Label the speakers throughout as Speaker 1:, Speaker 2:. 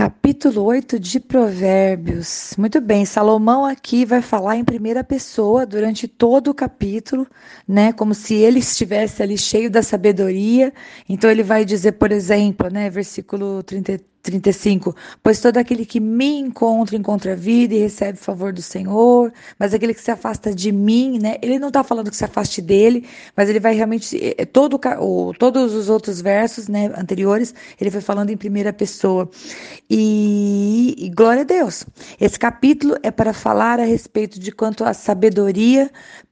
Speaker 1: Capítulo 8 de Provérbios. Muito bem, Salomão aqui vai falar em primeira pessoa durante todo o capítulo, né? Como se ele estivesse ali cheio da sabedoria. Então ele vai dizer, por exemplo, né, versículo 33 35. Pois todo aquele que me encontra, encontra vida e recebe favor do Senhor, mas aquele que se afasta de mim, né? Ele não está falando que se afaste dele, mas ele vai realmente. Eh, eh, todo, ou, todos os outros versos né, anteriores, ele foi falando em primeira pessoa. E, e glória a Deus. Esse capítulo é para falar a respeito de quanto a sabedoria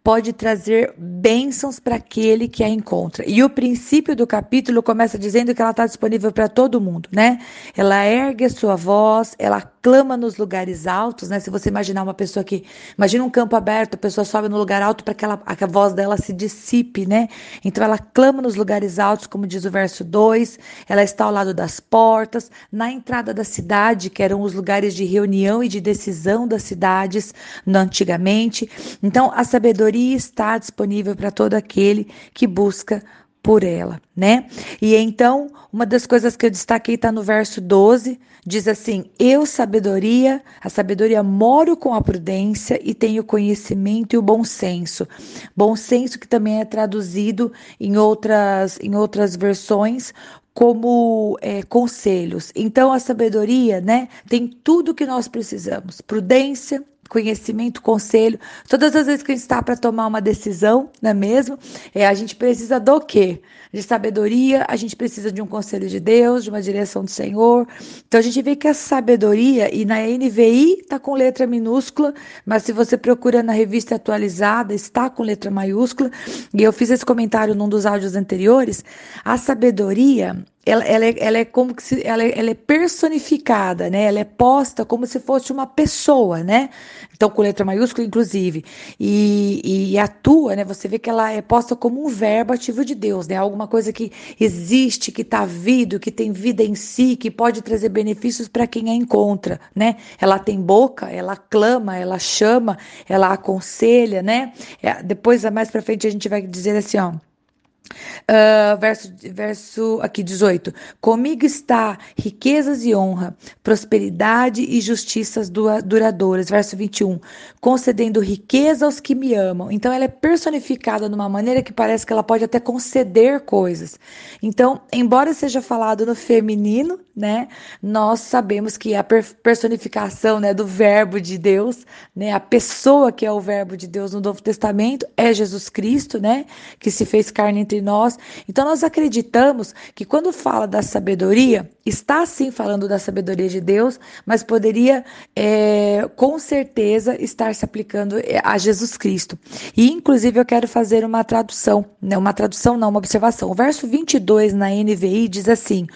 Speaker 1: pode trazer bênçãos para aquele que a encontra. E o princípio do capítulo começa dizendo que ela está disponível para todo mundo, né? Ela ergue a sua voz, ela clama nos lugares altos, né? Se você imaginar uma pessoa que, imagina um campo aberto, a pessoa sobe no lugar alto para que, a voz dela se dissipe, né? Então ela clama nos lugares altos, como diz o verso 2, ela está ao lado das portas, na entrada da cidade, que eram os lugares de reunião e de decisão das cidades antigamente. Então a sabedoria está disponível para todo aquele que busca por ela, né? E então, uma das coisas que eu destaquei está no verso 12, diz assim: Eu, sabedoria, a sabedoria moro com a prudência e tenho conhecimento e o bom senso. Bom senso que também é traduzido em outras, em outras versões como é, conselhos. Então, a sabedoria, né, tem tudo que nós precisamos: prudência, conhecimento, conselho. Todas as vezes que a gente está para tomar uma decisão, não é mesmo? É, a gente precisa do quê? De sabedoria, a gente precisa de um conselho de Deus, de uma direção do Senhor. Então a gente vê que a sabedoria, e na NVI está com letra minúscula, mas se você procura na revista atualizada, está com letra maiúscula. E eu fiz esse comentário num dos áudios anteriores. A sabedoria ela, ela, é, ela é como que se, ela, é, ela é personificada, né? Ela é posta como se fosse uma pessoa, né? Então, com letra maiúscula, inclusive. E, e atua, né? Você vê que ela é posta como um verbo ativo de Deus, né? Alguma coisa que existe, que está vivo, que tem vida em si, que pode trazer benefícios para quem a encontra, né? Ela tem boca, ela clama, ela chama, ela aconselha, né? É, depois, mais para frente, a gente vai dizer assim, ó. Uh, verso, verso aqui 18: Comigo está riquezas e honra, prosperidade e justiças duradouras. Verso 21: Concedendo riqueza aos que me amam. Então, ela é personificada de uma maneira que parece que ela pode até conceder coisas. Então, embora seja falado no feminino, né, nós sabemos que a personificação né, do Verbo de Deus, né, a pessoa que é o Verbo de Deus no Novo Testamento é Jesus Cristo, né, que se fez carne entre nós. Então nós acreditamos que quando fala da sabedoria, está sim falando da sabedoria de Deus, mas poderia é, com certeza estar se aplicando é, a Jesus Cristo. E inclusive eu quero fazer uma tradução, né, uma tradução não, uma observação. O verso 22 na NVI diz assim: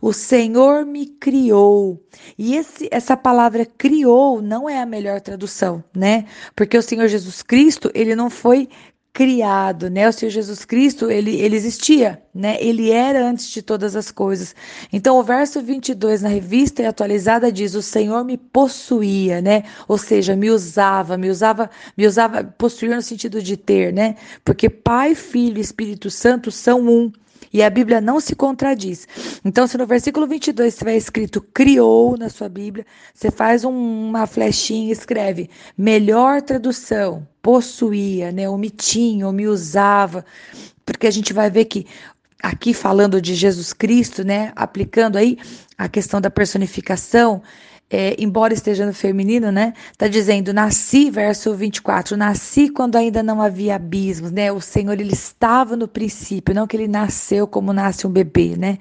Speaker 1: O Senhor me criou. E esse, essa palavra criou não é a melhor tradução, né? Porque o Senhor Jesus Cristo, ele não foi criado, né? O Senhor Jesus Cristo, ele, ele existia, né? Ele era antes de todas as coisas. Então, o verso 22 na revista atualizada diz: "O Senhor me possuía", né? Ou seja, me usava, me usava, me usava possuir no sentido de ter, né? Porque Pai, Filho e Espírito Santo são um. E a Bíblia não se contradiz. Então, se no versículo 22 tiver escrito criou na sua Bíblia, você faz um, uma flechinha e escreve melhor tradução, possuía, né? Omitinha, ou me usava. Porque a gente vai ver que aqui falando de Jesus Cristo, né? Aplicando aí a questão da personificação, é, embora esteja no feminino, né? Tá dizendo, nasci, verso 24, nasci quando ainda não havia abismos, né? O Senhor, ele estava no princípio, não que ele nasceu como nasce um bebê, né?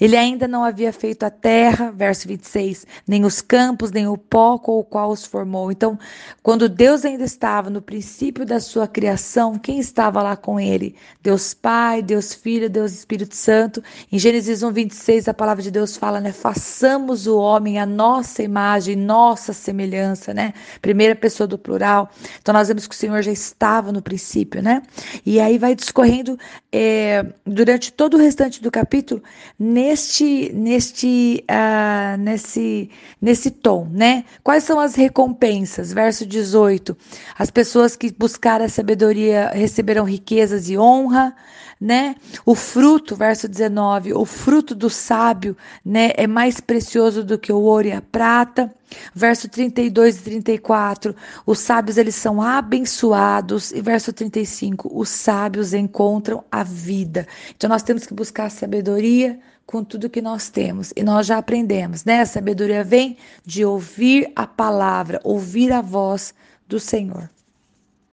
Speaker 1: Ele ainda não havia feito a terra, verso 26, nem os campos, nem o pó com o qual os formou. Então, quando Deus ainda estava no princípio da sua criação, quem estava lá com ele? Deus Pai, Deus Filho, Deus Espírito Santo. Em Gênesis 1, 26, a palavra de Deus fala, né? Façamos o homem a nossa imagem, nossa semelhança, né? Primeira pessoa do plural. Então nós vemos que o Senhor já estava no princípio, né? E aí vai discorrendo é, durante todo o restante do capítulo neste, neste, uh, nesse, nesse tom, né? Quais são as recompensas? Verso 18. As pessoas que buscaram a sabedoria receberão riquezas e honra né? O fruto, verso 19, o fruto do sábio, né, é mais precioso do que o ouro e a prata. Verso 32 e 34, os sábios eles são abençoados. E verso 35, os sábios encontram a vida. Então nós temos que buscar sabedoria com tudo que nós temos. E nós já aprendemos, né? A sabedoria vem de ouvir a palavra, ouvir a voz do Senhor.